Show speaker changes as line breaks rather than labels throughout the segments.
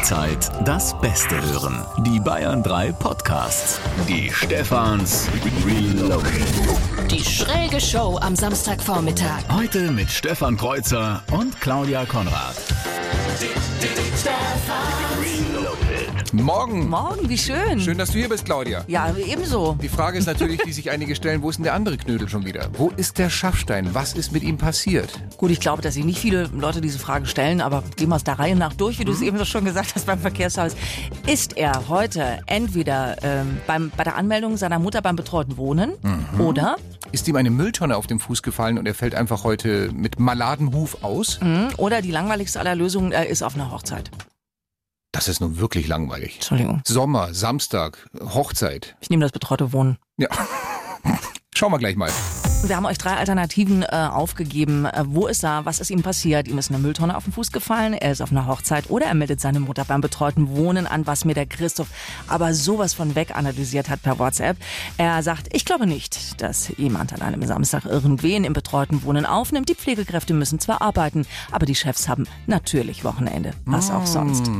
Jederzeit das Beste hören. Die Bayern 3 Podcasts. Die Stefans Reloaded.
Die schräge Show am Samstagvormittag.
Heute mit Stefan Kreuzer und Claudia Konrad.
Morgen.
Morgen, wie schön.
Schön, dass du hier bist, Claudia.
Ja, ebenso.
Die Frage ist natürlich, die sich einige stellen, wo ist denn der andere Knödel schon wieder? Wo ist der Schaffstein? Was ist mit ihm passiert?
Gut, ich glaube, dass sich nicht viele Leute diese Frage stellen, aber gehen wir es der Reihe nach durch, wie du es eben schon gesagt hast beim Verkehrshaus. Ist er heute entweder ähm, beim, bei der Anmeldung seiner Mutter beim betreuten Wohnen oder,
Ist ihm eine Mülltonne auf dem Fuß gefallen und er fällt einfach heute mit Maladenhuf aus?
hm, oder die langweiligste aller Lösungen, er ist auf einer Hochzeit.
Das ist nun wirklich langweilig.
Entschuldigung,
Sommer, Samstag, Hochzeit.
ich nehme das betreute Wohnen.
Ja. Schauen wir gleich mal.
Wir haben euch drei Alternativen äh, aufgegeben. Äh, wo ist er? Was ist ihm passiert? Ihm ist eine Mülltonne auf den Fuß gefallen, er ist auf einer Hochzeit oder er meldet seine Mutter beim betreuten Wohnen an, was mir der Christoph aber sowas von weg analysiert hat per WhatsApp. Er sagt, ich glaube nicht, dass jemand an einem Samstag irgendwen im betreuten Wohnen aufnimmt. Die Pflegekräfte müssen zwar arbeiten, aber die Chefs haben natürlich Wochenende. Was auch sonst.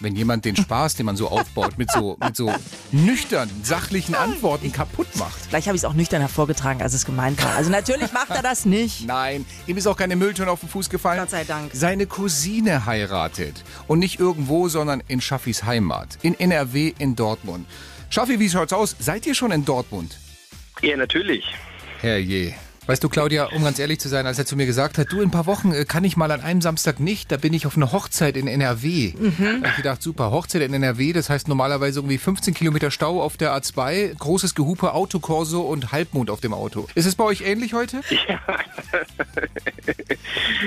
Wenn jemand den Spaß, den man so aufbaut, mit so, mit so nüchtern, sachlichen Antworten kaputt macht.
Gleich habe ich es auch nüchtern hervorgetragen, als es gemeint war. Also natürlich macht er das nicht.
Nein, ihm ist auch keine Mülltonne auf den Fuß gefallen.
Gott sei Dank.
Seine Cousine heiratet. Und nicht irgendwo, sondern in Schaffis Heimat. In NRW in Dortmund. Schaffi, wie schaut's aus? Seid ihr schon in Dortmund?
Ja, natürlich.
Herrje. Weißt du, Claudia, um ganz ehrlich zu sein, als er zu mir gesagt hat, du, in ein paar Wochen äh, kann ich mal an einem Samstag nicht, da bin ich auf einer Hochzeit in NRW.
Mhm.
Da hab ich gedacht, super, Hochzeit in NRW, das heißt normalerweise irgendwie 15 Kilometer Stau auf der A2, großes Gehupe, Autokorso und Halbmond auf dem Auto. Ist es bei euch ähnlich heute?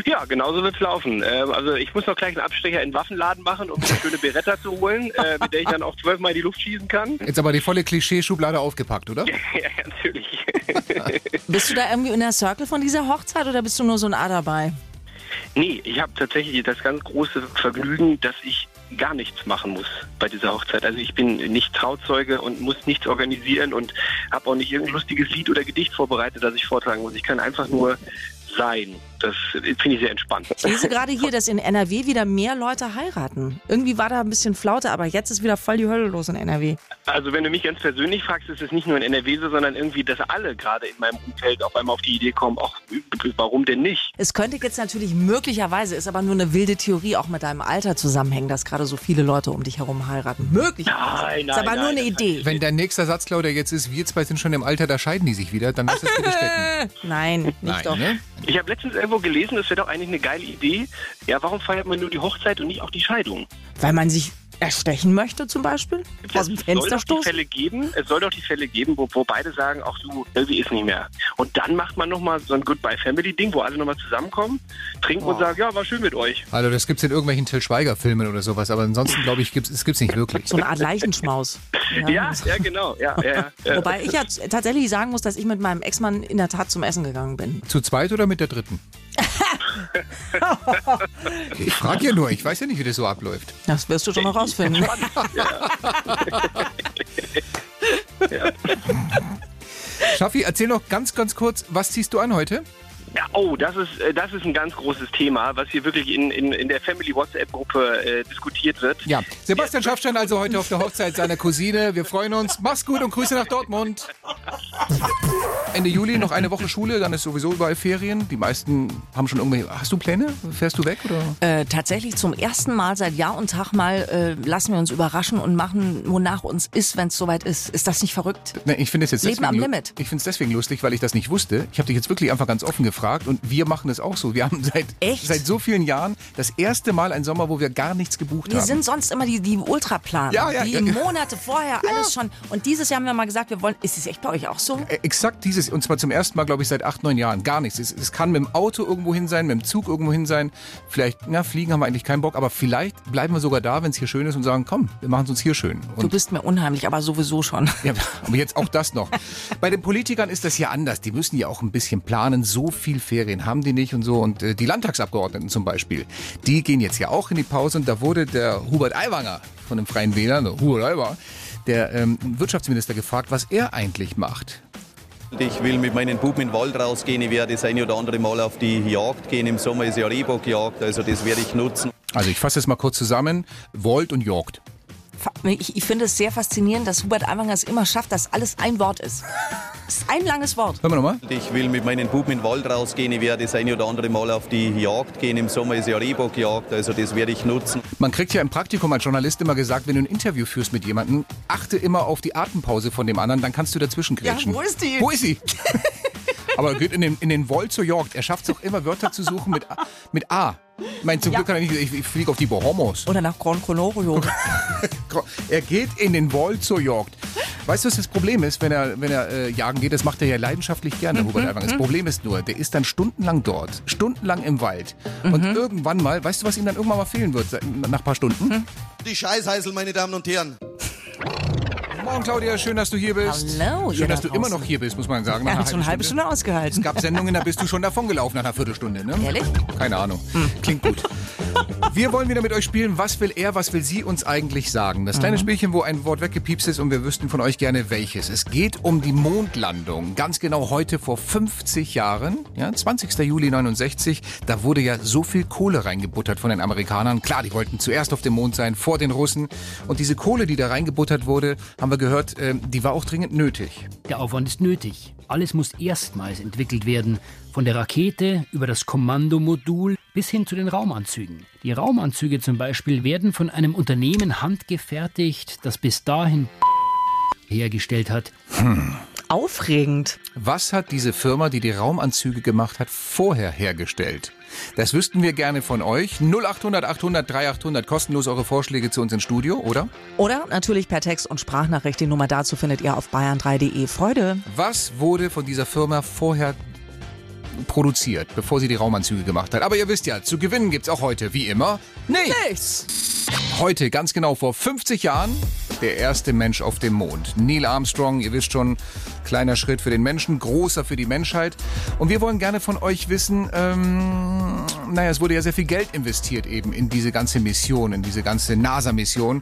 Ja, genauso wird's laufen. Ähm, also ich muss noch gleich einen Abstecher in den Waffenladen machen, um mir eine schöne Beretta zu holen, äh, mit der ich dann auch zwölfmal in die Luft schießen kann.
Jetzt aber die volle Klischeeschublade aufgepackt, oder?
ja, natürlich.
Bist du da irgendwie in der Circle von dieser Hochzeit oder bist du nur so ein A dabei?
nee, ich habe tatsächlich das ganz große Vergnügen, dass ich gar nichts machen muss bei dieser Hochzeit. Also ich bin nicht Trauzeuge und muss nichts organisieren und habe auch nicht irgendein lustiges Lied oder Gedicht vorbereitet, das ich vortragen muss. Ich kann einfach nur sein. Das finde ich sehr entspannt.
Ich lese gerade hier, dass in NRW wieder mehr Leute heiraten. Irgendwie war da ein bisschen Flaute, aber jetzt ist wieder voll die Hölle los in NRW.
Also wenn du mich ganz persönlich fragst, ist es nicht nur in NRW so, sondern irgendwie, dass alle gerade in meinem Umfeld auf einmal auf die Idee kommen, ach, warum denn nicht?
Es könnte jetzt natürlich möglicherweise, ist aber nur eine wilde Theorie, auch mit deinem Alter zusammenhängen, dass gerade so viele Leute um dich herum heiraten. Möglich.
Nein,
Ist aber
nein,
nur eine
nein,
Idee.
Wenn dein nächster Satz, Claudia, jetzt ist, wir zwei sind schon im Alter, da scheiden die sich wieder, dann lass es bitte stecken.
Nein, nicht
Nein,
doch.
ne?
Ich habe letztens irgendwo gelesen, es wäre doch eigentlich eine geile Idee. Ja, warum feiert man nur die Hochzeit und nicht auch die Scheidung?
Weil man sich erstechen möchte zum Beispiel? Aus dem
Es soll
Fenster
doch die
stoßen?
Fälle geben, es soll doch die Fälle geben, wo, wo beide sagen, ach du, irgendwie ist nicht mehr. Und dann macht man nochmal so ein Goodbye-Family-Ding, wo alle nochmal zusammenkommen, trinken und sagen, ja, war schön mit euch.
Also das gibt's in irgendwelchen Till Schweiger-Filmen oder sowas, aber ansonsten glaube ich, gibt's, es gibt's nicht wirklich.
So eine Art Leichenschmaus.
Ja, ja, genau. Ja, ja, ja.
Wobei ich ja tatsächlich sagen muss, dass ich mit meinem Ex-Mann in der Tat zum Essen gegangen bin.
Zu zweit oder mit der dritten? Ich frage ja nur, ich weiß ja nicht, wie das so abläuft.
Das wirst du schon noch rausfinden.
Schaffi, erzähl noch ganz, ganz kurz, was ziehst du an heute?
Ja, oh, das ist, äh, das ist ein ganz großes Thema, was hier wirklich in, in, in der Family WhatsApp-Gruppe äh, diskutiert wird.
Ja, Sebastian Schaffstein also heute auf der Hochzeit seiner Cousine. Wir freuen uns. Mach's gut und Grüße nach Dortmund. Ende Juli noch eine Woche Schule, dann ist sowieso überall Ferien. Die meisten haben schon irgendwelche. Hast du Pläne? Fährst du weg oder?
Äh, tatsächlich zum ersten Mal seit Jahr und Tag mal äh, lassen wir uns überraschen und machen, wonach uns ist, wenn es soweit ist. Ist das nicht verrückt?
Nee, ich finde es jetzt
Leben
deswegen,
am Limit.
Ich finde es deswegen lustig, weil ich das nicht wusste. Ich habe dich jetzt wirklich einfach ganz offen gefragt und wir machen es auch so. Wir haben seit,
Echt?
seit so vielen Jahren das erste Mal einen Sommer, wo wir gar nichts gebucht
Wir
haben.
sind sonst immer die, die Ultraplaner.
Ja, ja,
die
ja.
Monate vorher alles schon. Und dieses Jahr haben wir mal gesagt, wir wollen. Ist es echt bei euch auch so?
Äh, Exakt dieses, und zwar zum ersten Mal, glaube ich, seit acht, neun Jahren. Gar nichts. Es, es kann mit dem Auto irgendwo hin sein, mit dem Zug irgendwo hin sein. Vielleicht, na, fliegen haben wir eigentlich keinen Bock, aber vielleicht bleiben wir sogar da, wenn es hier schön ist und sagen, komm, wir machen es uns hier schön.
Du
Und,
bist mir unheimlich, aber sowieso schon.
ja, aber jetzt auch das noch. Bei den Politikern ist das ja anders. Die müssen ja auch ein bisschen planen. So viel Ferien haben die nicht und so. Und äh, die Landtagsabgeordneten zum Beispiel, die gehen jetzt ja auch in die Pause. Und da wurde der Hubert Aiwanger von den Freien Wählern, der Hubert Aiwanger, der ähm, Wirtschaftsminister gefragt, was er eigentlich macht.
Ich will mit meinen Buben in den Wald rausgehen. Ich werde das eine oder andere Mal auf die Jagd gehen. Im Sommer ist ja Rehbockjagd, also das werde ich nutzen.
Also ich fasse es mal kurz zusammen. Volt und Jorgt.
Ich, ich finde es sehr faszinierend, dass Hubert Aiwanger es immer schafft, dass alles ein Wort ist. Es ist ein langes Wort.
Hören wir nochmal.
Ich will mit meinen Buben in den Wald rausgehen. Ich werde das eine oder andere Mal auf die Jagd gehen. Im Sommer ist ja Rehbockjagd, also das werde ich nutzen.
Man kriegt ja im Praktikum als Journalist immer gesagt, wenn du ein Interview führst mit jemandem, achte immer auf die Atempause von dem anderen, dann kannst du dazwischen grätschen.
Ja, wo ist die?
Wo ist sie? Aber er geht in den, in den Volt zur Jagd. Er schafft es auch immer, Wörter zu suchen mit, A- mit A. Ich meine, zum
Ja.
Glück kann er nicht, ich, ich fliege auf die Bahamas.
Oder nach Gran Canaria.
Er geht in den Wald zur Jagd. Weißt du, was das Problem ist, wenn er, wenn er äh, jagen geht? Das macht er ja leidenschaftlich gerne, Hubert Aiwanger. Das Problem ist nur, der ist dann stundenlang dort, stundenlang im Wald. Und irgendwann mal, weißt du, was ihm dann irgendwann mal fehlen wird, nach ein paar Stunden?
Die Scheißheißel, meine Damen und Herren.
Morgen, Claudia, schön, dass du hier bist.
Hallo,
Schön,
da
dass du immer noch hier bist, muss man sagen.
hat schon eine halbe Stunde ausgehalten.
Es gab Sendungen, da bist du schon davongelaufen nach einer Viertelstunde, ne?
Ehrlich?
Keine Ahnung. Klingt gut. Wir wollen wieder mit euch spielen. Was will er, was will sie uns eigentlich sagen? Das kleine Spielchen, wo ein Wort weggepiepst ist und wir wüssten von euch gerne welches. Es geht um die Mondlandung. Ganz genau heute vor 50 Jahren, ja, 20. Juli 69. Da wurde ja so viel Kohle reingebuttert von den Amerikanern. Klar, die wollten zuerst auf dem Mond sein, vor den Russen. Und diese Kohle, die da reingebuttert wurde, haben wir gehört, ähm, die war auch dringend nötig.
Der Aufwand ist nötig. Alles muss erstmals entwickelt werden. Von der Rakete über das Kommandomodul bis hin zu den Raumanzügen. Die Raumanzüge zum Beispiel werden von einem Unternehmen handgefertigt, das bis dahin hergestellt hat.
Aufregend.
Was hat diese Firma, die die Raumanzüge gemacht hat, vorher hergestellt? Das wüssten wir gerne von euch. 0800 800 3800 kostenlos eure Vorschläge zu uns ins Studio, oder?
Oder natürlich per Text und Sprachnachricht. Die Nummer dazu findet ihr auf bayern3.de. Freude.
Was wurde von dieser Firma vorher produziert, bevor sie die Raumanzüge gemacht hat? Aber ihr wisst ja, zu gewinnen gibt's auch heute, wie immer, nichts. Heute, ganz genau vor 50 Jahren, der erste Mensch auf dem Mond. Neil Armstrong, ihr wisst schon, kleiner Schritt für den Menschen, großer für die Menschheit. Und wir wollen gerne von euch wissen, ähm, naja, es wurde ja sehr viel Geld investiert eben in diese ganze Mission, in diese ganze NASA-Mission.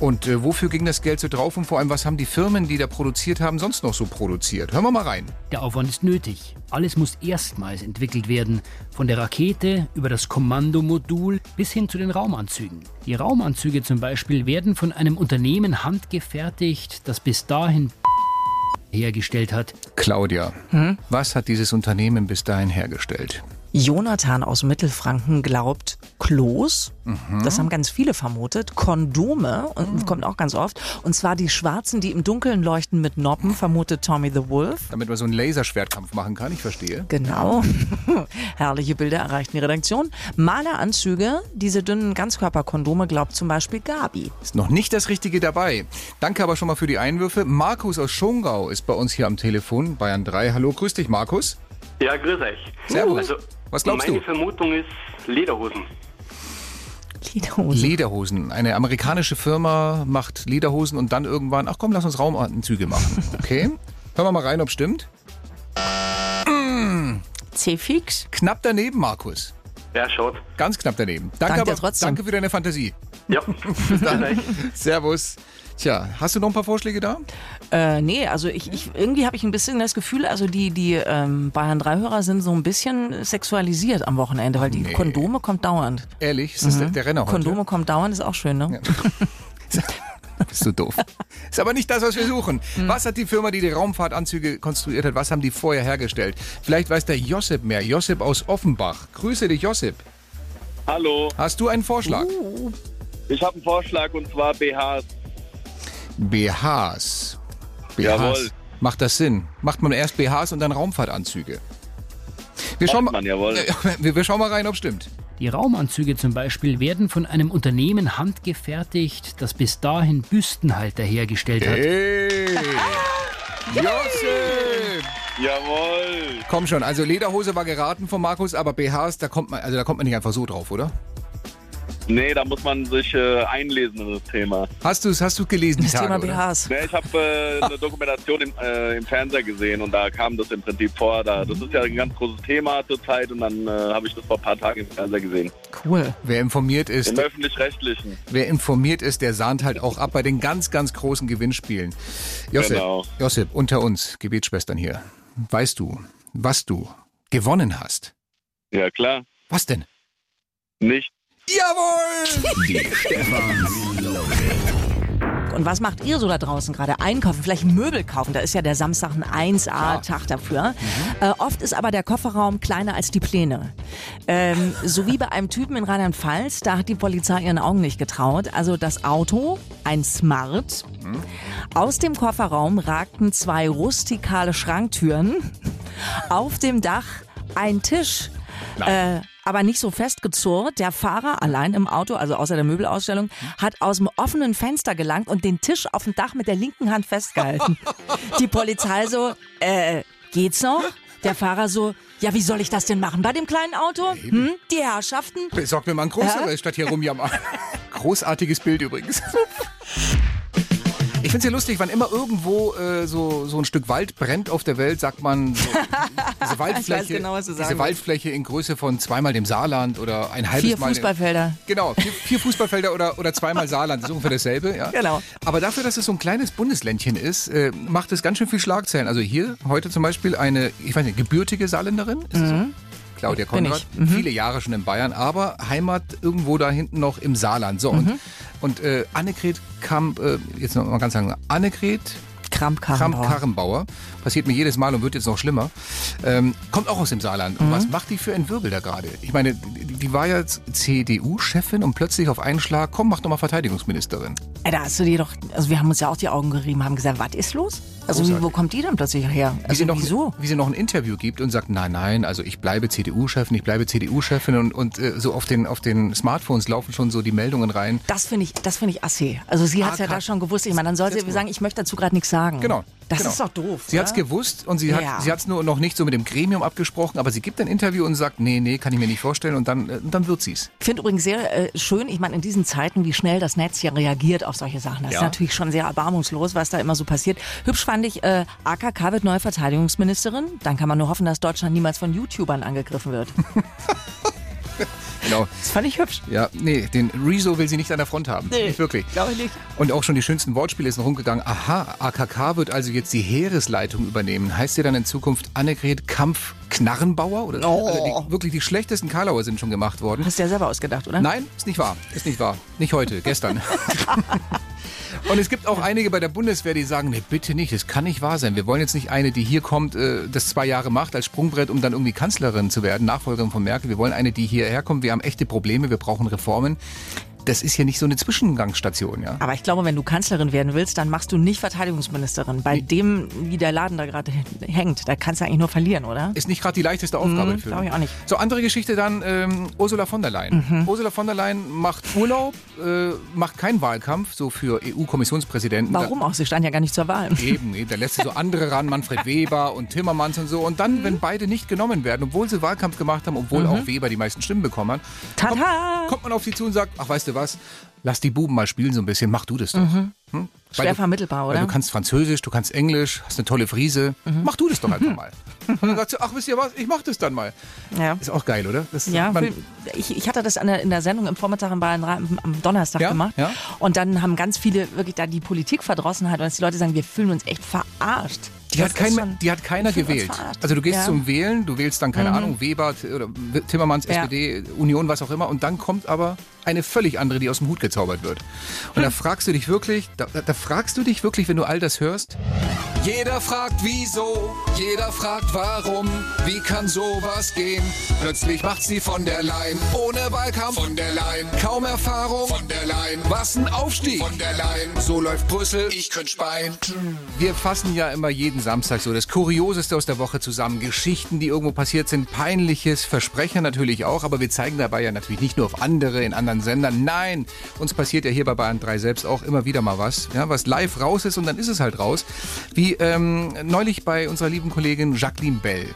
Und äh, wofür ging das Geld so drauf und vor allem, was haben die Firmen, die da produziert haben, sonst noch so produziert? Hören wir mal rein.
Der Aufwand ist nötig. Alles muss erstmals entwickelt werden. Von der Rakete über das Kommandomodul bis hin zu den Raumanzügen. Die Raumanzüge zum Beispiel werden von einem Unternehmen handgefertigt, das bis dahin hergestellt hat.
Claudia, was hat dieses Unternehmen bis dahin hergestellt?
Jonathan aus Mittelfranken glaubt Klos. Das haben ganz viele vermutet. Kondome und kommt auch ganz oft. Und zwar die schwarzen, die im Dunkeln leuchten mit Noppen, vermutet Tommy the Wolf.
Damit man so einen Laserschwertkampf machen kann, ich verstehe.
Genau. Herrliche Bilder erreichten die Redaktion. Maleranzüge, diese dünnen Ganzkörperkondome, glaubt zum Beispiel Gabi.
Ist noch nicht das Richtige dabei. Danke aber schon mal für die Einwürfe. Markus aus Schongau ist bei uns hier am Telefon, Bayern 3. Hallo, grüß dich, Markus.
Ja, grüß euch.
Servus.
Also,
Was glaubst
meine
du?
Vermutung ist Lederhosen.
Lederhose.
Lederhosen. Eine amerikanische Firma macht Lederhosen und dann irgendwann, ach komm, lass uns Raumanzüge machen. Okay? Hören wir mal rein, ob stimmt.
C-Fix.
Knapp daneben, Markus.
Ja, schaut.
Ganz knapp daneben. Danke,
Danke
aber,
trotzdem.
danke für deine Fantasie.
Ja, bis dann.
Servus. Tja, hast du noch ein paar Vorschläge da?
Äh, nee, also ich, ich irgendwie habe ich ein bisschen das Gefühl, also die, die ähm, Bayern 3-Hörer sind so ein bisschen sexualisiert am Wochenende, weil die
Nee.
Kondome kommt dauernd.
Ehrlich, ist das der, der Renner heute?
Kondome kommt dauernd, ist auch schön, ne?
Bist du doof. Ist aber nicht das, was wir suchen.
Hm.
Was hat die Firma, die die Raumfahrtanzüge konstruiert hat, was haben die vorher hergestellt? Vielleicht weiß der Josip mehr. Josip aus Offenbach. Grüße dich, Josip.
Hallo,
Hast du einen Vorschlag?
Uh.
ich habe einen Vorschlag und zwar BHs.
BHs. BHs.
Jawohl.
Macht das Sinn? Macht man erst BHs und dann Raumfahrtanzüge? Wir schauen,
man, jawohl.
wir, wir schauen mal rein, ob stimmt.
Die Raumanzüge zum Beispiel werden von einem Unternehmen handgefertigt, das bis dahin Büstenhalter hergestellt hat.
Hey! Josip!
Jawohl.
Komm schon, also Lederhose war geraten von Markus, aber BHs, da kommt man, also da kommt man nicht einfach so drauf, oder?
Nee, da muss man sich äh, einlesen in das Thema.
Hast du es hast du gelesen,
Das Thema
oder?
BHs.
Nee, ich habe äh, eine Dokumentation im, äh, im Fernseher gesehen und da kam das im Prinzip vor. Da, das ist ja ein ganz großes Thema zurzeit und dann äh, habe ich das vor ein paar Tagen im Fernseher gesehen.
Cool.
Wer informiert ist,
Im Öffentlich-Rechtlichen.
wer informiert ist, der sahnt halt auch ab bei den ganz, ganz großen Gewinnspielen. Josip,
Genau.
Josip, unter uns, Gebetsschwestern hier. Weißt du, was du gewonnen hast?
Ja, klar.
Was denn?
Nicht.
Jawohl!
Die Stefans
Und was macht ihr so da draußen gerade? Einkaufen, vielleicht Möbel kaufen. Da ist ja der Samstag ein 1A-Tag dafür. Äh, oft ist aber der Kofferraum kleiner als die Pläne. Ähm, so wie bei einem Typen in Rheinland-Pfalz, da hat die Polizei ihren Augen nicht getraut. Also das Auto, ein Smart. Aus dem Kofferraum ragten zwei rustikale Schranktüren. Auf dem Dach ein Tisch. Äh, aber nicht so festgezurrt. Der Fahrer allein im Auto, also außer der Möbelausstellung, hat aus dem offenen Fenster gelangt und den Tisch auf dem Dach mit der linken Hand festgehalten. Die Polizei so, äh, geht's noch? Der Fahrer so, ja, wie soll ich das denn machen bei dem kleinen Auto? Hm? Die Herrschaften?
Besorgt mir mal ein größeres, statt hier rumjammern. Großartiges Bild übrigens. Ich finde es ja lustig, wann immer irgendwo äh, so, so ein Stück Wald brennt auf der Welt, sagt man, so, diese Waldfläche,
genau,
diese Waldfläche in Größe von zweimal dem Saarland oder ein halbes
Vier
Mal.
Fußballfelder.
Genau, vier, vier Fußballfelder oder, oder zweimal Saarland, das ist ungefähr dasselbe. Ja?
Genau.
Aber dafür, dass es so ein kleines Bundesländchen ist, äh, macht es ganz schön viel Schlagzeilen. Also hier heute zum Beispiel eine, ich weiß nicht, gebürtige Saarländerin, ist das so? Claudia Konrad.
Mhm.
viele Jahre schon in Bayern, aber Heimat irgendwo da hinten noch im Saarland. So,
Mhm.
und, und äh, Annegret Kamp, äh, jetzt noch mal ganz sagen, Annegret
Kramp-Karrenbauer.
Kramp-Karrenbauer, passiert mir jedes Mal und wird jetzt noch schlimmer, ähm, kommt auch aus dem Saarland.
Mhm.
Und was macht die für ein Wirbel da gerade? Ich meine, die, war ja CDU-Chefin und plötzlich auf einen Schlag, komm, mach doch mal Verteidigungsministerin.
Ey, da hast du dir doch, also wir haben uns ja auch die Augen gerieben, haben gesagt, was ist los? Also wie,
Großartig.
wo kommt die denn plötzlich her?
Wie
Also
sie, noch,
wieso?
wie sie noch ein Interview gibt und sagt, nein, nein, also ich bleibe CDU-Chefin, ich bleibe CDU-Chefin und, und äh, so auf den, auf den Smartphones laufen schon so die Meldungen rein.
Das finde ich, das finde ich assé. Also sie hat es ja da schon gewusst. Ich meine, dann soll sie sagen, ich möchte dazu gerade nichts sagen.
Genau.
Das
genau.
ist doch doof.
Sie hat es gewusst und sie hat
Ja.
sie hat's nur noch nicht so mit dem Gremium abgesprochen, aber sie gibt ein Interview und sagt, nee, nee, kann ich mir nicht vorstellen und dann, äh, dann wird sie's.
Ich finde übrigens sehr äh, schön, ich meine, in diesen Zeiten, wie schnell das Netz ja reagiert auf solche Sachen. Das
Ja.
ist natürlich schon sehr erbarmungslos, was da immer so passiert. Hübsch fand ich, äh, AKK wird neue Verteidigungsministerin. Dann kann man nur hoffen, dass Deutschland niemals von YouTubern angegriffen wird.
Genau.
Das fand ich hübsch.
Ja, nee, den Rezo will sie nicht an der Front haben.
Nee.
Nicht wirklich.
Glaube ich nicht.
Und auch schon die schönsten Wortspiele sind rumgegangen. Aha, AKK wird also jetzt die Heeresleitung übernehmen. Heißt sie dann in Zukunft Annegret Kampf-Knarrenbauer? Oder?
Oh.
Also die, wirklich die schlechtesten Karlauer sind schon gemacht worden.
Hast du ja selber ausgedacht, oder?
Nein, ist nicht wahr. Ist nicht wahr. Nicht heute, gestern. Und es gibt auch einige bei der Bundeswehr, die sagen, nee, bitte nicht, das kann nicht wahr sein. Wir wollen jetzt nicht eine, die hier kommt, äh, das zwei Jahre macht als Sprungbrett, um dann irgendwie Kanzlerin zu werden, Nachfolgerin von Merkel. Wir wollen eine, die hierher kommt. Wir haben echte Probleme, wir brauchen Reformen. Das ist hier nicht so eine Zwischengangsstation, ja.
Aber ich glaube, wenn du Kanzlerin werden willst, dann machst du nicht Verteidigungsministerin. Bei dem, wie der Laden da gerade hängt, da kannst du eigentlich nur verlieren, oder?
Ist nicht gerade die leichteste Aufgabe für.
glaube ich auch nicht.
So, andere Geschichte dann, ähm, Ursula von der Leyen.
Mhm.
Ursula von der Leyen macht Urlaub, äh, macht keinen Wahlkampf, so für EU-Kommissionspräsidenten.
Warum auch? Sie stand ja gar nicht zur Wahl.
Eben, eben, da lässt sie so andere ran, Manfred Weber und Timmermans und so. Und dann, wenn beide nicht genommen werden, obwohl sie Wahlkampf gemacht haben, obwohl auch Weber die meisten Stimmen bekommen hat, kommt,
Mhm.
Kommt man auf sie zu und sagt, ach, weißt du was, lass die Buben mal spielen so ein bisschen, mach du das doch. Hm?
Mhm. Schwer
du-
vermittelbar, oder?
du kannst Französisch, du kannst Englisch, hast eine tolle Frise,
Mhm.
mach du das doch einfach mal. Und dann sagt sie, ach, wisst ihr was, ich mach das dann mal.
Ja.
Ist auch geil, oder? Das,
Ja,
man,
ich, ich hatte das in der Sendung im Vormittag in Bayern am Donnerstag
Ja,
gemacht.
ja.
Und dann haben ganz viele wirklich da die Politikverdrossenheit und dass die Leute sagen, wir fühlen uns echt verarscht.
Die hat, kein, die hat keiner gewählt. Also du gehst
Ja. Mhm.
zum Wählen, du wählst dann, keine Ahnung, Weber T- oder Timmermans,
Ja.
SPD, Union, was auch immer. Und dann kommt aber eine völlig andere, die aus dem Hut gezaubert wird. Und
Hm.
da fragst du dich wirklich, da- da fragst du dich wirklich, wenn du all das hörst,
Jeder fragt wieso, jeder fragt warum, wie kann sowas gehen? Plötzlich macht sie von der Leyen, ohne Wahlkampf. Von der Leyen, kaum Erfahrung. Von der Leyen, was ein Aufstieg. Von der Leyen, so läuft Brüssel, ich könnte speien.
wir fassen ja immer jeden Samstag so das Kurioseste aus der Woche zusammen. Geschichten, die irgendwo passiert sind, peinliches Versprechen natürlich auch, aber wir zeigen dabei ja natürlich nicht nur auf andere in anderen Sendern. Nein, uns passiert ja hier bei Bayern 3 selbst auch immer wieder mal was, ja, was live raus ist und dann ist es halt raus. Wie ähm, neulich bei unserer lieben Kollegin Jacqueline Bell.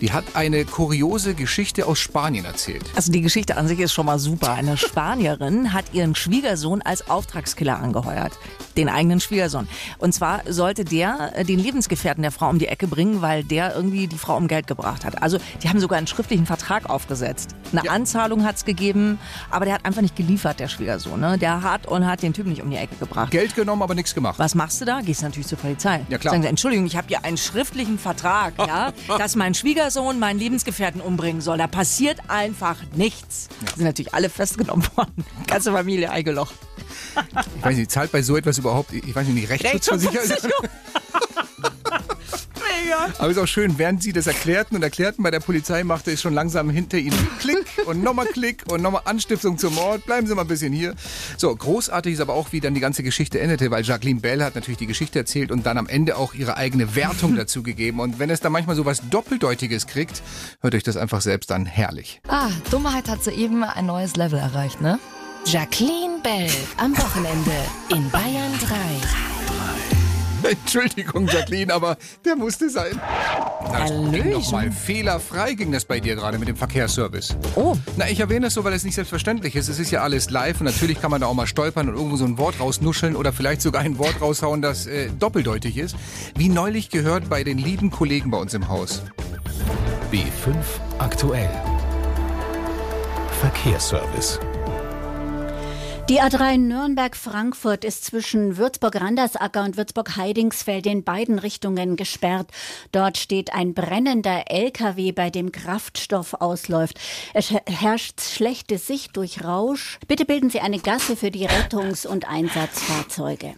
Die hat eine kuriose Geschichte aus Spanien erzählt.
Also die Geschichte an sich ist schon mal super. Eine Spanierin hat ihren Schwiegersohn als Auftragskiller angeheuert. Den eigenen Schwiegersohn. Und zwar sollte der äh, den Lebensgefährten der Frau um die Ecke bringen, weil der irgendwie die Frau um Geld gebracht hat. Also die haben sogar einen schriftlichen Vertrag aufgesetzt. Eine
Ja.
Anzahlung hat's gegeben, aber der hat einfach nicht geliefert, der Schwiegersohn. Ne? Der hat und hat den Typ nicht um die Ecke gebracht.
Geld genommen, aber nichts gemacht.
Was machst du da? Gehst natürlich zur Polizei.
Ja, klar.
Sagen Sie, Entschuldigung, ich habe hier einen schriftlichen Vertrag, ja, dass mein Schwiegersohn meinen Lebensgefährten umbringen soll. Da passiert einfach nichts. Ja. Sind natürlich alle festgenommen worden. Ganze Familie eingelocht.
Ich weiß nicht, zahlt bei so etwas überhaupt, ich weiß nicht, Rechtsschutzversicherung? Aber ist auch schön, während Sie das erklärten und erklärten bei der Polizei, machte es schon langsam hinter Ihnen Klick und nochmal Klick und nochmal Anstiftung zum Mord. Bleiben Sie mal ein bisschen hier. So, großartig ist aber auch, wie dann die ganze Geschichte endete, weil Jacqueline Bell hat natürlich die Geschichte erzählt und dann am Ende auch ihre eigene Wertung dazu gegeben. Und wenn es dann manchmal so was Doppeldeutiges kriegt, hört euch das einfach selbst an. Herrlich.
Ah, Dummheit hat soeben ein neues Level erreicht, ne? Jacqueline Bell am Wochenende in Bayern
3. Entschuldigung, Jacqueline, aber der musste sein. Nochmal fehlerfrei ging das bei dir gerade mit dem Verkehrsservice.
Oh.
Na, ich erwähne das so, weil es nicht selbstverständlich ist. Es ist ja alles live und natürlich kann man da auch mal stolpern und irgendwo so ein Wort rausnuscheln oder vielleicht sogar ein Wort raushauen, das äh, doppeldeutig ist. Wie neulich gehört bei den lieben Kollegen bei uns im Haus.
B5 aktuell. Verkehrsservice.
Die A3 Nürnberg-Frankfurt ist zwischen Würzburg-Randersacker und Würzburg-Heidingsfeld in beiden Richtungen gesperrt. Dort steht ein brennender LKW, bei dem Kraftstoff ausläuft. Es herrscht schlechte Sicht durch Rausch. Bitte bilden Sie eine Gasse für die Rettungs- und Einsatzfahrzeuge.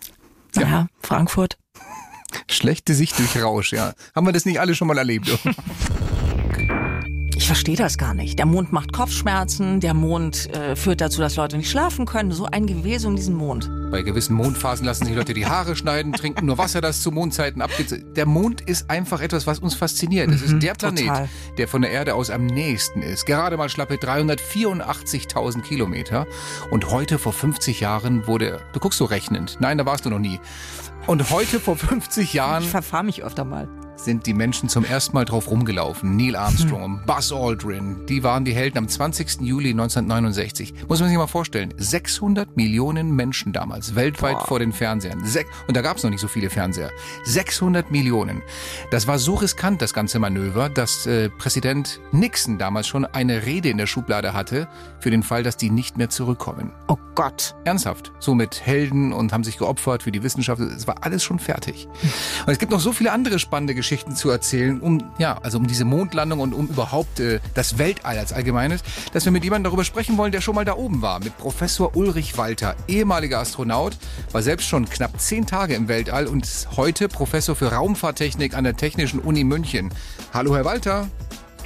Ja, Frankfurt.
Schlechte Sicht durch Rausch, ja. Haben wir das nicht alle schon mal erlebt?
Ich verstehe das gar nicht. Der Mond macht Kopfschmerzen, der Mond äh, führt dazu, dass Leute nicht schlafen können. So ein Gewese um diesen Mond.
Bei gewissen Mondphasen lassen sich Leute die Haare schneiden, trinken nur Wasser, das zu Mondzeiten abgeht. Der Mond ist einfach etwas, was uns fasziniert. Es ist mhm, der Planet, total. der von der Erde aus am nächsten ist. Gerade mal schlappe 384.000 Kilometer. Und heute vor 50 Jahren wurde, du guckst so rechnend. Nein, da warst du noch nie. Und heute vor 50 Jahren.
Ich verfahre mich öfter mal
sind die Menschen zum ersten Mal drauf rumgelaufen. Neil Armstrong, hm. Buzz Aldrin, die waren die Helden am 20. Juli 1969. Muss man sich mal vorstellen, 600 Millionen Menschen damals, weltweit Boah. vor den Fernsehern. Und da gab es noch nicht so viele Fernseher. 600 Millionen. Das war so riskant, das ganze Manöver, dass äh, Präsident Nixon damals schon eine Rede in der Schublade hatte, für den Fall, dass die nicht mehr zurückkommen.
Oh Gott.
Ernsthaft. So mit Helden und haben sich geopfert für die Wissenschaft. Es war alles schon fertig. Und es gibt noch so viele andere spannende Geschichten Geschichten zu erzählen, um ja, also um diese Mondlandung und um überhaupt äh, das Weltall als allgemeines, dass wir mit jemandem darüber sprechen wollen, der schon mal da oben war, mit Professor Ulrich Walter, ehemaliger Astronaut, war selbst schon knapp zehn Tage im Weltall und ist heute Professor für Raumfahrttechnik an der Technischen Uni München. Hallo, Herr Walter.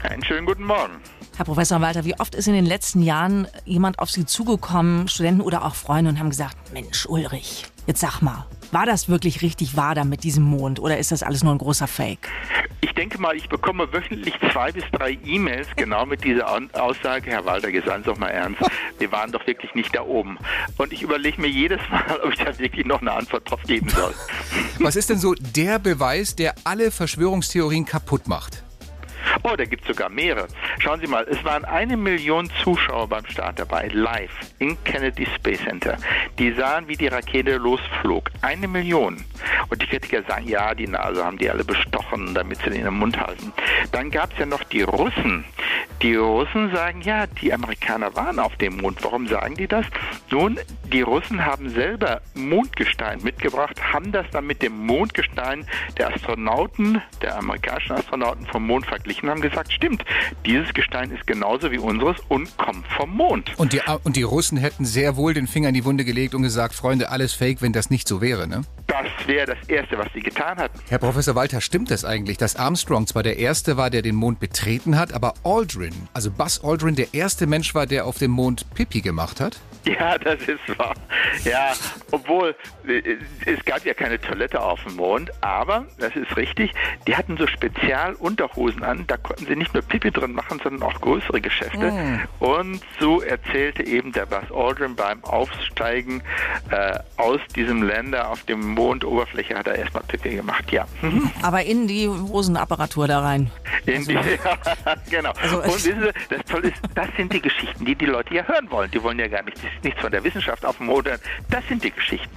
Einen schönen guten Morgen.
Herr Professor Walter, wie oft ist in den letzten Jahren jemand auf Sie zugekommen, Studenten oder auch Freunde, und haben gesagt, Mensch, Ulrich, jetzt sag mal, war das wirklich richtig wahr da mit diesem Mond oder ist das alles nur ein großer Fake?
Ich denke mal, ich bekomme wöchentlich zwei bis drei E-Mails genau mit dieser Aussage, Herr Walter, seien Sie doch mal ernst, wir waren doch wirklich nicht da oben. Und ich überlege mir jedes Mal, ob ich da wirklich noch eine Antwort drauf geben soll.
Was ist denn so der Beweis, der alle Verschwörungstheorien kaputt macht?
Oh, da gibt es sogar mehrere. Schauen Sie mal, es waren eine Million Zuschauer beim Start dabei, live im Kennedy Space Center. Die sahen, wie die Rakete losflog. Eine Million. Und die Kritiker sagen, ja, die Nase haben die alle bestochen, damit sie den in den Mund halten. Dann gab es ja noch die Russen. Die Russen sagen, ja, die Amerikaner waren auf dem Mond. Warum sagen die das? Nun, die Russen haben selber Mondgestein mitgebracht, haben das dann mit dem Mondgestein der Astronauten, der amerikanischen Astronauten vom Mond verglichen, haben gesagt, stimmt, dieses Gestein ist genauso wie unseres und kommt vom Mond.
Und die, und die Russen hätten sehr wohl den Finger in die Wunde gelegt und gesagt, Freunde, alles Fake, wenn das nicht so wäre, ne?
Das wäre das Erste, was sie getan hatten.
Herr Professor Walter, stimmt das eigentlich, dass Armstrong zwar der Erste war, der den Mond betreten hat, aber Aldrin, also Buzz Aldrin, der erste Mensch war, der auf dem Mond Pipi gemacht hat?
Ja, das ist wahr. Ja, obwohl äh, es gab ja keine Toilette auf dem Mond, aber das ist richtig, die hatten so Spezialunterhosen an, da konnten sie nicht nur Pipi drin machen, sondern auch größere Geschäfte. Mm. Und so erzählte eben der Buzz Aldrin beim Aufsteigen äh, aus diesem Länder auf dem Mondoberfläche hat er erstmal Pipi gemacht, ja.
Mhm. Aber in die Hosenapparatur da rein.
In also, die, ja, genau. Also, Und wissen Sie, das Tolle ist, das sind die Geschichten, die die Leute ja hören wollen. Die wollen ja gar nicht nichts von der Wissenschaft auf dem hören. Das sind die Geschichten.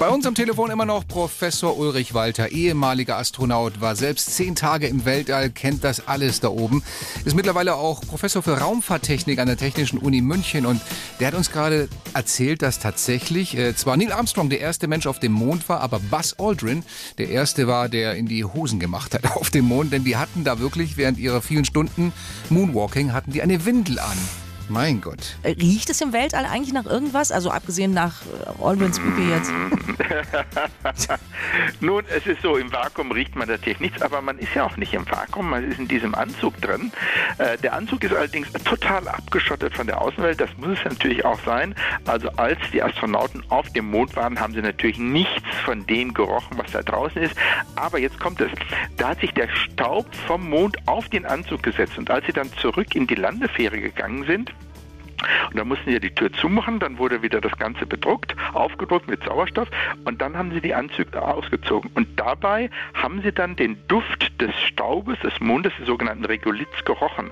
Bei uns am Telefon immer noch Professor Ulrich Walter, ehemaliger Astronaut, war selbst zehn Tage im Weltall, kennt das alles da oben. Ist mittlerweile auch Professor für Raumfahrttechnik an der Technischen Uni München und der hat uns gerade erzählt, dass tatsächlich äh, zwar Neil Armstrong der erste Mensch auf dem Mond war, aber Buzz Aldrin der erste war, der in die Hosen gemacht hat auf dem Mond, denn die hatten da wirklich während ihrer vielen Stunden Moonwalking hatten die eine Windel an. Mein Gott.
Riecht es im Weltall eigentlich nach irgendwas? Also abgesehen nach äh, Aldrins Pipi jetzt.
Nun, es ist so, im Vakuum riecht man natürlich nichts, aber man ist ja auch nicht im Vakuum, man ist in diesem Anzug drin. Äh, der Anzug ist allerdings total abgeschottet von der Außenwelt, das muss es natürlich auch sein. Also als die Astronauten auf dem Mond waren, haben sie natürlich nichts von dem gerochen, was da draußen ist. Aber jetzt kommt es, da hat sich der Staub vom Mond auf den Anzug gesetzt und als sie dann zurück in die Landefähre gegangen sind, und dann mussten sie die Tür zumachen, dann wurde wieder das Ganze bedruckt, aufgedruckt mit Sauerstoff und dann haben sie die Anzüge ausgezogen. Und dabei haben sie dann den Duft des Staubes des Mondes, des sogenannten Regoliths, gerochen.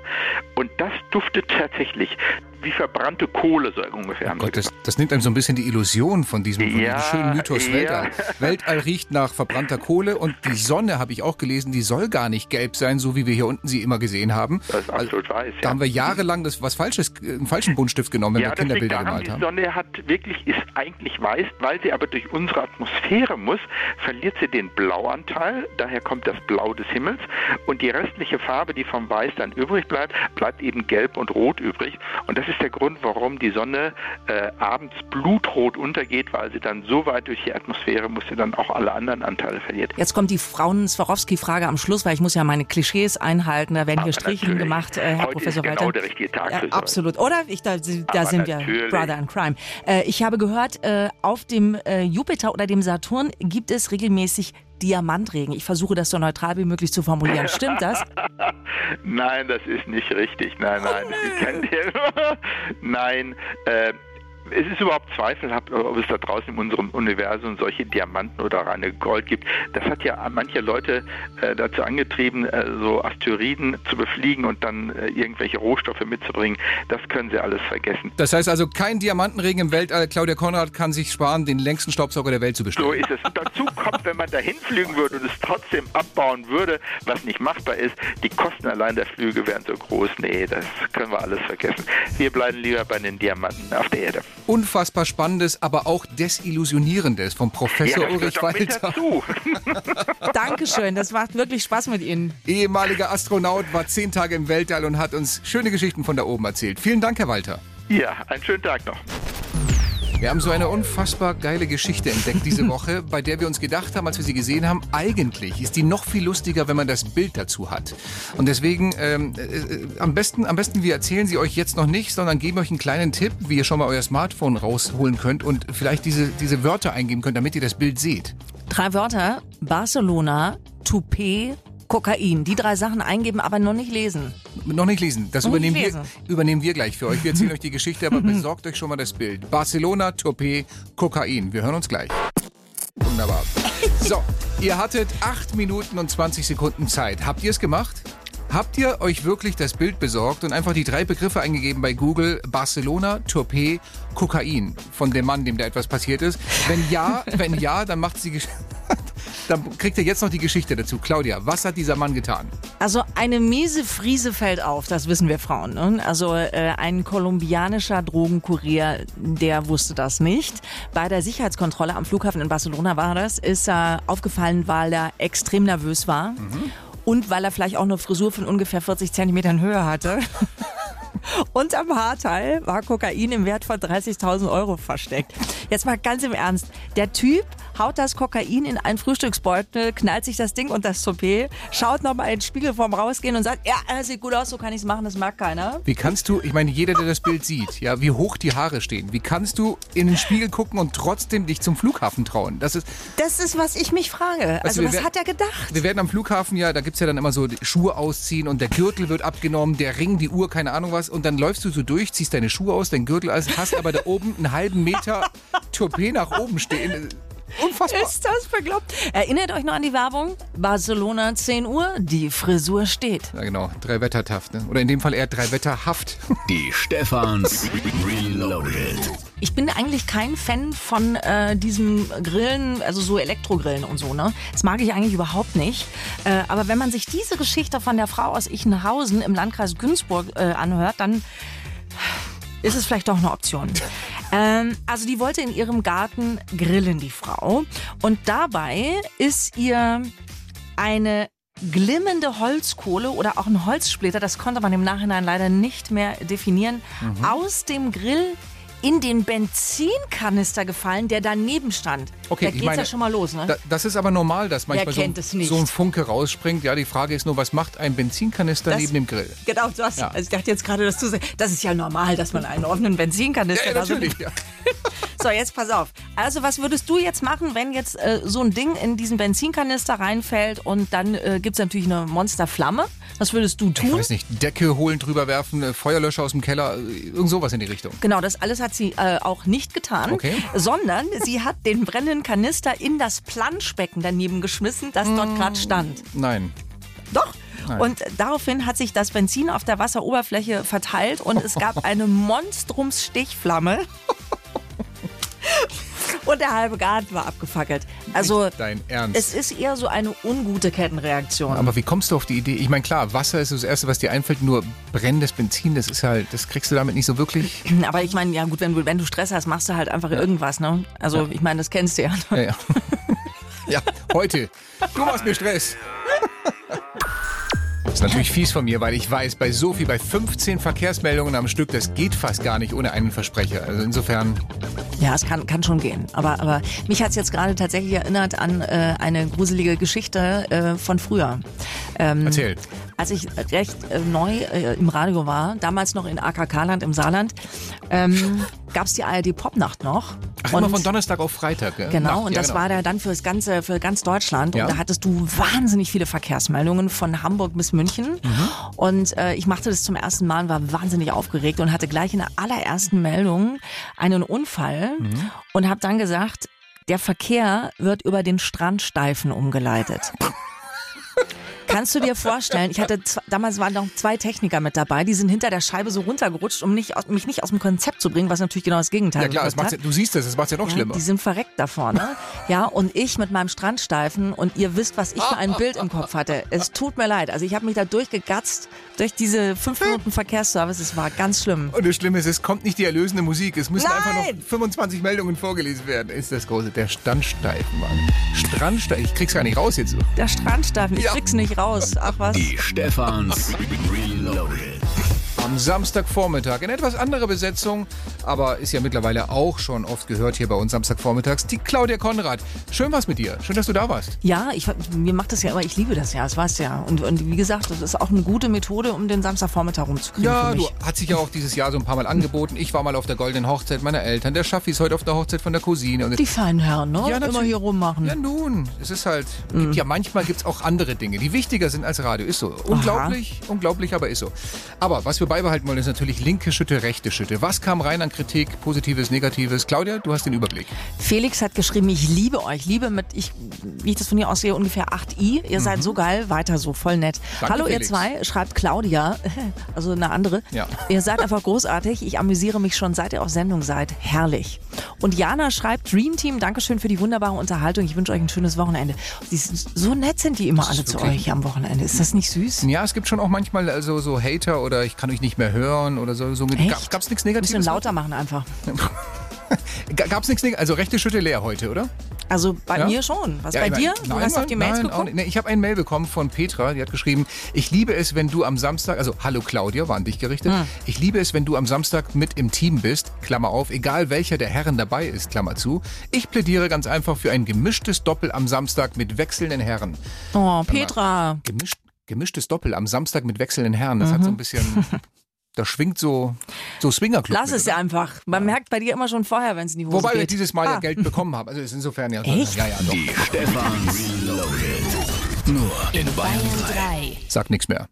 Und das duftet tatsächlich wie verbrannte Kohle, so ungefähr.
Oh Gott, das, das, nimmt einem so ein bisschen die Illusion von diesem, von
Ja,
schönen Mythos
ja.
Weltall. Weltall riecht nach verbrannter Kohle und die Sonne, habe ich auch gelesen, die soll gar nicht gelb sein, so wie wir hier unten sie immer gesehen haben.
Das ist absolut weiß.
Da haben wir jahrelang das was Falsches, äh, einen falschen Buntstift genommen, wenn
ja,
wir Kinderbilder gemalt
die
haben.
Sonne hat wirklich, ist eigentlich weiß, weil sie aber durch unsere Atmosphäre muss, verliert sie den Blauanteil, daher kommt das Blau des Himmels und die restliche Farbe, die vom Weiß dann übrig bleibt, bleibt eben gelb und rot übrig und das ist der Grund, warum die Sonne äh, abends blutrot untergeht, weil sie dann so weit durch die Atmosphäre muss sie dann auch alle anderen Anteile verliert.
Jetzt kommt die Frauen-Swarovski-Frage am Schluss, weil ich muss ja meine Klischees einhalten. Da werden hier
natürlich.
gemacht, äh, Herr
Heute
Professor
ist genau
Walter.
der richtige Tag
Ja,
für sowas.
absolut. Oder? Ich, da da sind wir
natürlich.
Brother in Crime. Äh, ich habe gehört, äh, auf dem äh, Jupiter oder dem Saturn gibt es regelmäßig Diamantregen. Ich versuche das so neutral wie möglich zu formulieren. Stimmt das?
Nein, das ist nicht richtig. Nein, nein. Den. nein. Äh, es ist überhaupt zweifelhaft, ob es da draußen in unserem Universum solche Diamanten oder reine Gold gibt. Das hat ja manche Leute äh, dazu angetrieben, äh, so Asteroiden zu befliegen und dann äh, irgendwelche Rohstoffe mitzubringen. Das können sie alles vergessen.
Das heißt also kein Diamantenregen im Weltall. Claudia Konrad kann sich sparen, den längsten Staubsauger der Welt zu bestellen.
So ist es. Und dazu kommt, wenn man dahin fliegen würde und es trotzdem abbauen würde, was nicht machbar ist, die Kosten allein der Flüge wären so groß. Nee, das können wir alles vergessen. Wir bleiben lieber bei den Diamanten auf der Erde.
Unfassbar spannendes, aber auch desillusionierendes vom Professor
Ja,
Ulrich Walter.
Dankeschön. Das macht wirklich Spaß mit Ihnen.
Ehemaliger Astronaut, war zehn Tage im Weltall und hat uns schöne Geschichten von da oben erzählt. Vielen Dank, Herr Walter.
Ja, einen schönen Tag noch.
Wir haben so eine unfassbar geile Geschichte entdeckt diese Woche, bei der wir uns gedacht haben, als wir sie gesehen haben, eigentlich ist die noch viel lustiger, wenn man das Bild dazu hat. Und deswegen ähm, äh, am besten, am besten wir erzählen sie euch jetzt noch nicht, sondern geben euch einen kleinen Tipp, wie ihr schon mal euer Smartphone rausholen könnt und vielleicht diese, diese Wörter eingeben könnt, damit ihr das Bild seht.
Drei Wörter. Barcelona, Toupet, Kokain. Die drei Sachen eingeben, aber noch nicht lesen.
Noch nicht lesen. Das
Noch nicht
übernehmen wir,
lesen.
übernehmen wir gleich für euch. Wir erzählen euch die Geschichte, aber besorgt euch schon mal das Bild. Barcelona, Toupet, Kokain. Wir hören uns gleich. Wunderbar. So, ihr hattet 8 Minuten und 20 Sekunden Zeit. Habt ihr es gemacht? Habt ihr euch wirklich das Bild besorgt und einfach die drei Begriffe eingegeben bei Google? Barcelona, Toupet, Kokain. Von dem Mann, dem da etwas passiert ist. Wenn ja, wenn ja, dann macht sie Dann kriegt ihr jetzt noch die Geschichte dazu. Claudia, was hat dieser Mann getan?
Also eine miese Friese fällt auf, das wissen wir Frauen. Ne? Also äh, ein kolumbianischer Drogenkurier, der wusste das nicht. Bei der Sicherheitskontrolle am Flughafen in Barcelona war das, ist er aufgefallen, weil er extrem nervös war. Und weil er vielleicht auch eine Frisur von ungefähr 40 Zentimetern Höhe hatte. Und am Haarteil war Kokain im Wert von 30.000 Euro versteckt. Jetzt mal ganz im Ernst. Der Typ haut das Kokain in einen Frühstücksbeutel, knallt sich das Ding unter das Toupet, schaut nochmal in den Spiegel vorm Rausgehen und sagt, ja, das sieht gut aus, so kann ich's machen, das mag keiner.
Wie kannst du, ich meine, jeder, der das Bild sieht, ja, wie hoch die Haare stehen, wie kannst du in den Spiegel gucken und trotzdem dich zum Flughafen trauen? Das ist,
Das ist, was ich mich frage. Also,
wir
was hat er gedacht?
wir werden am Flughafen ja, da gibt's ja dann immer so die Schuhe ausziehen und der Gürtel wird abgenommen, der Ring, die Uhr, keine Ahnung was. Und dann läufst du so durch, ziehst deine Schuhe aus, dein Gürtel aus, hast aber da oben einen halben Meter Toupet nach oben stehen. Unfassbar.
Ist das bekloppt? Erinnert euch noch an die Werbung? Barcelona 10 Uhr, die Frisur steht.
Ja, genau. Drei Wettertaft. Ne? Oder in dem Fall eher drei Wetterhaft.
Die Stefans Reloaded.
Ich bin eigentlich kein Fan von äh, diesem Grillen, also so Elektrogrillen und so, ne? Das mag ich eigentlich überhaupt nicht. Äh, aber wenn man sich diese Geschichte von der Frau aus Ichenhausen im Landkreis Günzburg äh, anhört, dann ist es vielleicht doch eine Option. Ähm, also die wollte in ihrem Garten grillen, die Frau. Und dabei ist ihr eine glimmende Holzkohle oder auch ein Holzsplitter, das konnte man im Nachhinein leider nicht mehr definieren,
Mhm.
aus dem Grill in den Benzinkanister gefallen, der daneben stand.
Okay,
da
ich
geht's
meine,
ja schon mal los, ne?
Da, das ist aber normal, dass manchmal so, so ein Funke rausspringt. Ja, die Frage ist nur, was macht ein Benzinkanister
Das-
neben dem Grill?
Genau, du hast,
Ja.
also ich dachte jetzt gerade, dass du sagst, das ist ja normal, dass man einen offenen Benzinkanister
Ja,
so-
natürlich. Ja.
So, jetzt pass auf. Also, was würdest du jetzt machen, wenn jetzt äh, so ein Ding in diesen Benzinkanister reinfällt und dann äh, gibt es natürlich eine Monsterflamme? Was würdest du
Ich
tun?
weiß nicht, Decke holen, drüber werfen, äh, Feuerlöscher aus dem Keller, äh, irgend sowas in die Richtung.
Genau, das alles hat sie äh, auch nicht getan,
Okay.
sondern sie hat den brennenden Kanister in das Planschbecken daneben geschmissen, das dort gerade stand.
Nein.
Doch.
Nein.
Und daraufhin hat sich das Benzin auf der Wasseroberfläche verteilt und es gab eine Monstrumsstichflamme. Und der halbe Garten war abgefackelt. Also
Nicht dein Ernst.
es ist eher so eine ungute Kettenreaktion.
Aber wie kommst du auf die Idee? Ich meine, klar, Wasser ist das Erste, was dir einfällt, nur brennendes Benzin, das ist halt, das kriegst du damit nicht so wirklich.
Aber ich meine, ja gut, wenn du, wenn du Stress hast, machst du halt einfach irgendwas, ne? Also ich meine, das kennst du ja.
Ja, ja. ja, heute. Du machst mir Stress. Das ist natürlich fies von mir, weil ich weiß, bei so viel, bei 15 Verkehrsmeldungen am Stück, das geht fast gar nicht ohne einen Versprecher. Also insofern,
Ja, es kann, kann schon gehen. Aber, aber mich hat es jetzt gerade tatsächlich erinnert an äh, eine gruselige Geschichte äh, von früher. Ähm,
erzähl.
Als ich recht äh, neu äh, im Radio war, damals noch in AKK-Land im Saarland, ähm, gab es die ARD-Popnacht noch.
Ach, immer von Donnerstag auf Freitag, gell?
Genau,
Nacht,
und
ja,
das
genau.
war da dann fürs ganze, für ganz Deutschland.
Ja.
Und da hattest du wahnsinnig viele Verkehrsmeldungen von Hamburg bis München.
Mhm.
Und äh, ich machte das zum ersten Mal und war wahnsinnig aufgeregt und hatte gleich in der allerersten Meldung einen Unfall
Mhm.
und habe dann gesagt, der Verkehr wird über den Strandsteifen umgeleitet. Kannst du dir vorstellen, ich hatte damals waren noch zwei Techniker mit dabei, die sind hinter der Scheibe so runtergerutscht, um nicht, mich nicht aus dem Konzept zu bringen, was natürlich genau das Gegenteil
Ja klar, das macht's ja, du siehst das, das macht ja noch
Ja,
schlimmer.
Die sind verreckt da vorne. Ja, und ich mit meinem Strandsteifen und ihr wisst, was ich für ein Bild im Kopf hatte. Es tut mir leid. Also ich habe mich da durchgegatzt durch diese fünf Minuten Verkehrsservice. Es war ganz schlimm.
Und das Schlimme ist, es kommt nicht die erlösende Musik. Es müssen einfach
Nein!
noch 25 Meldungen vorgelesen werden. Ist das große. Der Standsteifen, Mann. Strandsteifen. Ich krieg's gar nicht raus jetzt so.
Der Strandsteifen, ich
Ja.
krieg's nicht raus. Ach was.
Die Stefans Reloaded.
Am Samstagvormittag in etwas anderer Besetzung, aber ist ja mittlerweile auch schon oft gehört hier bei uns Samstagvormittags, die Claudia Konrad. Schön was mit dir. Schön, dass du da warst.
Ja, ich, mir macht das ja immer, ich liebe das ja, das weißt du ja. Und, und wie gesagt, das ist auch eine gute Methode, um den Samstagvormittag rumzukriegen
Ja, du hat sich ja auch dieses Jahr so ein paar Mal angeboten. Ich war mal auf der goldenen Hochzeit meiner Eltern. Der Schaffi ist heute auf der Hochzeit von der Cousine. Und
Die feinen Herren, ne?
Ja,
Immer hier rummachen.
Ja, nun, es ist halt,
Mhm.
gibt ja manchmal gibt's auch andere Dinge, die wichtiger sind als Radio. Ist so. Unglaublich, unglaublich, aber ist so. Aber was wir beibehalten wollen, ist natürlich linke Schütte, rechte Schütte. Was kam rein an Kritik, Positives, Negatives? Claudia, du hast den Überblick.
Felix hat geschrieben, ich liebe euch, liebe mit, ich, wie ich das von hier aussehe, ungefähr 8i. Ihr seid so geil, weiter so, voll nett.
Mhm. Danke,
Hallo ihr
Felix.
zwei, schreibt Claudia, also eine andere.
Ja.
Ihr seid einfach großartig, ich amüsiere mich schon seit ihr auf Sendung seid. Herrlich. Und Jana schreibt, Dream Team, Dankeschön für die wunderbare Unterhaltung, ich wünsche euch ein schönes Wochenende. Die sind, so nett sind die immer alle zu euch am Wochenende. Ist das nicht süß?
Ja, es gibt schon auch manchmal also so Hater oder ich kann euch nicht mehr hören oder so. so? Gab, gab's nichts
Ein
Negatives?
bisschen lauter machen einfach.
Ga- Gab's nichts Negatives? Also rechte Schütte leer heute, oder?
Also bei
Ja?
mir schon. Was
Ja,
bei dir?
mein,
Du
nein,
hast auf die Mails
nein,
geguckt?
nicht. Nee, ich habe ein Mail bekommen von Petra, die hat geschrieben, ich liebe es, wenn du am Samstag, also hallo Claudia, war an dich gerichtet,
Hm.
ich liebe es, wenn du am Samstag mit im Team bist, Klammer auf, egal welcher der Herren dabei ist, Klammer zu. Ich plädiere ganz einfach für ein gemischtes Doppel am Samstag mit wechselnden Herren.
Oh, Petra.
Gemischt, gemischtes Doppel am Samstag mit wechselnden Herren, das hat
Mhm.
so ein bisschen, da schwingt so, so Swingerclub.
Lass
mit,
es ja einfach. Man merkt bei dir immer schon vorher, wenn es in die Hose
Wobei wir
geht.
dieses Mal ja
Ah.
Geld bekommen haben, also ist insofern ja.
Echt?
Ja, ja, doch.
Die Stefans Reloaded. Nur in Bayern 3.
Bayern 3.
Sag nichts mehr.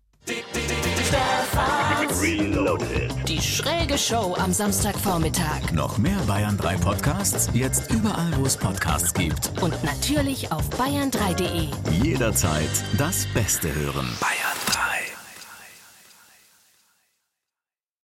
Reloaded.
Die Die schräge Show am Samstagvormittag.
Noch mehr Bayern 3 Podcasts jetzt überall, wo es Podcasts gibt.
Und natürlich auf bayern3.de.
Jederzeit das Beste hören.
Bayern